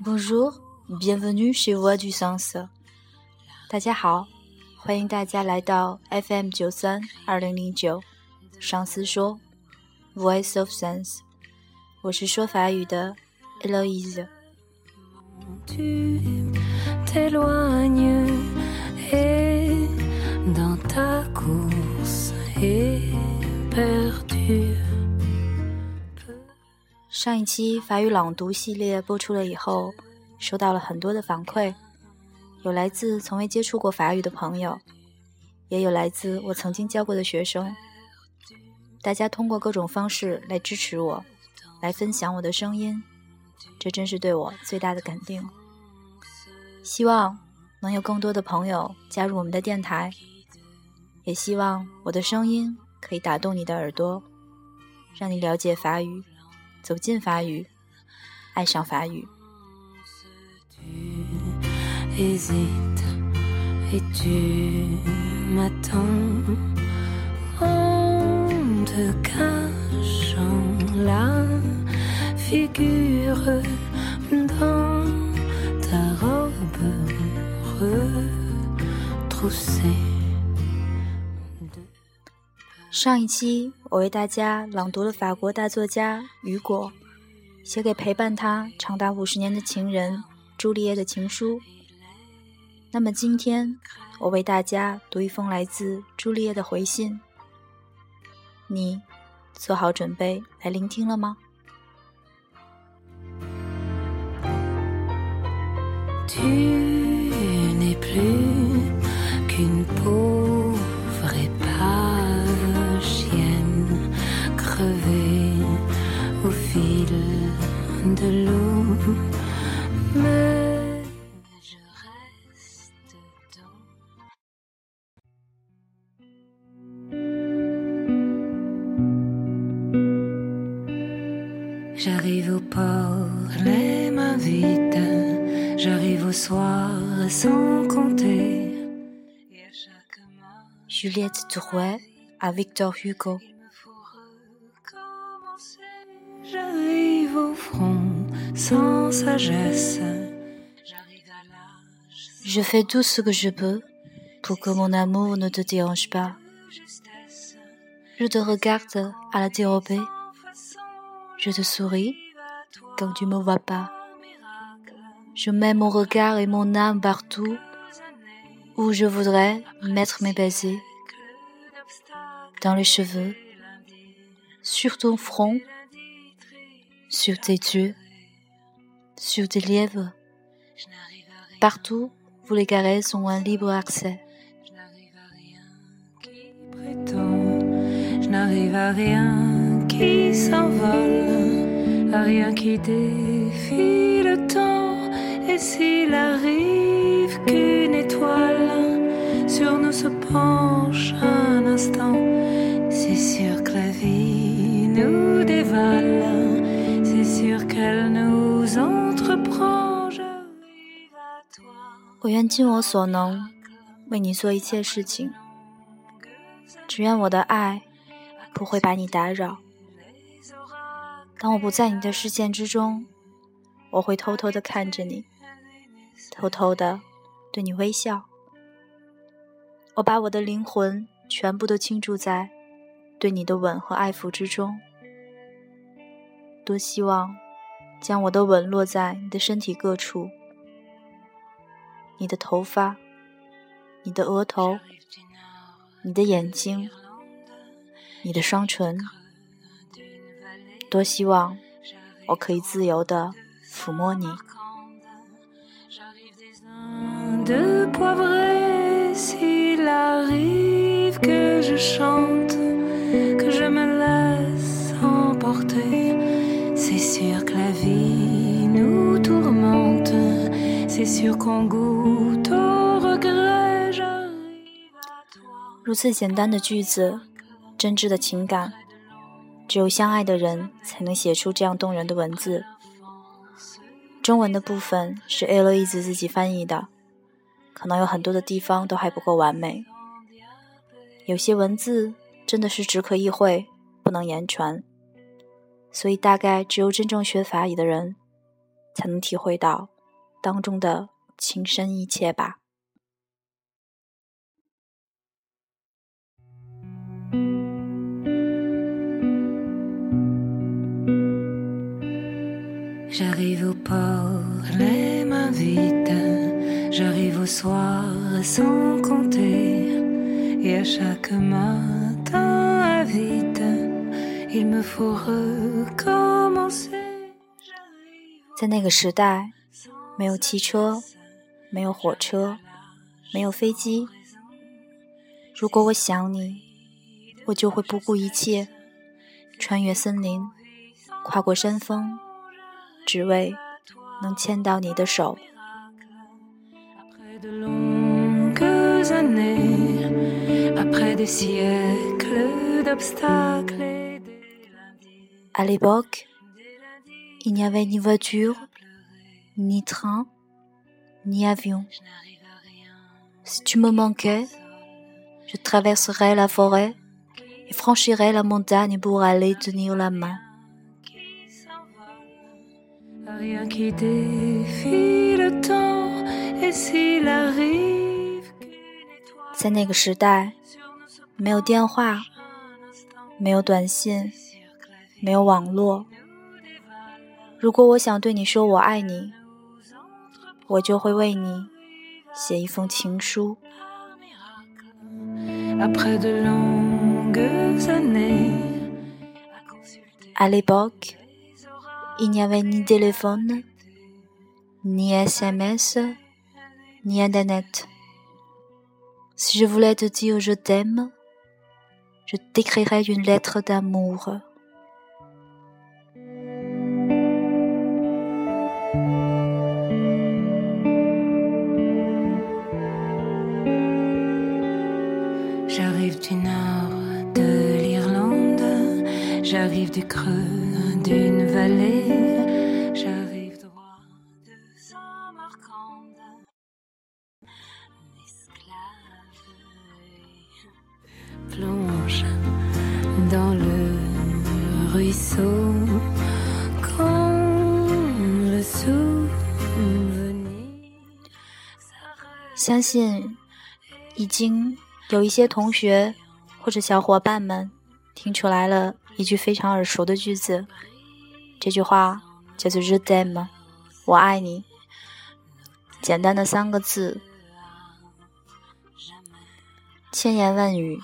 Bonjour, bienvenue chez Voix du Sens。大家好，欢迎大家来到 FM 九三二零零九，上司说 Voice of Sense。我是说法语的 Eloise。上一期法语朗读系列播出了以后，收到了很多的反馈，有来自从未接触过法语的朋友，也有来自我曾经教过的学生。大家通过各种方式来支持我，来分享我的声音，这真是对我最大的肯定。希望能有更多的朋友加入我们的电台，也希望我的声音。可以打动你的耳朵，让你了解法语，走进法语，爱上法语。上一期，我为大家朗读了法国大作家雨果写给陪伴他长达五十年的情人朱丽叶的情书。那么今天，我为大家读一封来自朱丽叶的回信。你做好准备来聆听了吗？Juliette Drouet à Victor Hugo. J'arrive au front sans sagesse. Je fais tout ce que je peux pour que mon amour ne te dérange pas. Je te regarde à la dérobée. Je te souris quand tu me vois pas. Je mets mon regard et mon âme partout où je voudrais mettre mes baisers. Dans les cheveux, sur ton front, sur tes yeux, sur tes lèvres. Partout où les caresses ont un libre accès. Je n'arrive à rien qui s'envole, à rien qui défie le temps. Et s'il arrive qu'une étoile sur nous se penche un instant, c'est sûr que la vie nous dévale. 我愿尽我所能为你做一切事情，只愿我的爱不会把你打扰。 当我不在你的视线之中，我会偷偷的看着你，偷偷的对你微笑。我把我的灵魂全部都倾注在对你的吻和爱抚之中，多希望。将我的吻落在你的身体各处，你的头发，你的额头，你的眼睛，你的双唇。多希望我可以自由的抚摸你。如此简单的句子，真挚的情感，只有相爱的人才能写出这样动人的文字。中文的部分是 L 一子自己翻译的，可能有很多的地方都还不够完美，有些文字真的是只可意会，不能言传，所以大概只有真正学法语的人，才能体会到当中的情深意切吧。J'arrive au port, les mains vides. J'arrive au soir sans compter. Et à chaque matin à vide, il me faut recommencer. 在那个时代，没有汽车，没有火车，没有飞机。如果我想你，我就会不顾一切，穿越森林，跨过山峰。只为能牵到你的手。À l'époque, il n'y avait ni voiture, ni train, ni avion. Si tu me manquais, je traverserais la forêt et franchirais la montagne pour aller tenir la main. 在那个时代，没有电话，没有短信，没有网络。如果我想对你说我爱你，我就会为你写一封情书。À l'époque. Il n'y avait ni téléphone, ni SMS, ni Internet. Si je voulais te dire je t'aime, je t'écrirais une lettre d'amour. 相信已经有一些同学或者小伙伴们。听出来了一句非常耳熟的句子。这句话叫做 “je t'aime”，我爱你。简单的三个字，千言万语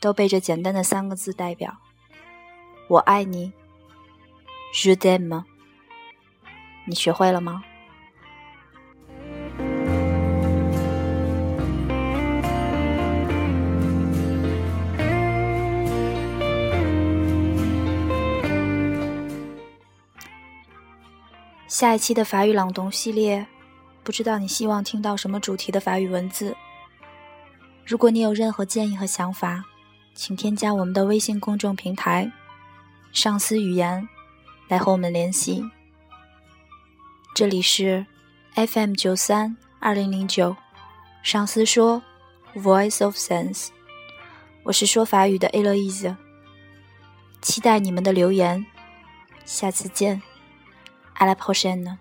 都被这简单的三个字代表。我爱你，je t'aime。你学会了吗？下一期的法语朗读系列，不知道你希望听到什么主题的法语文字？如果你有任何建议和想法，请添加我们的微信公众平台“上司语言”来和我们联系。这里是 FM 九三二零零九，上司说 “Voice of Sense”，我是说法语的 A 乐 Easy，期待你们的留言，下次见。La prochaine.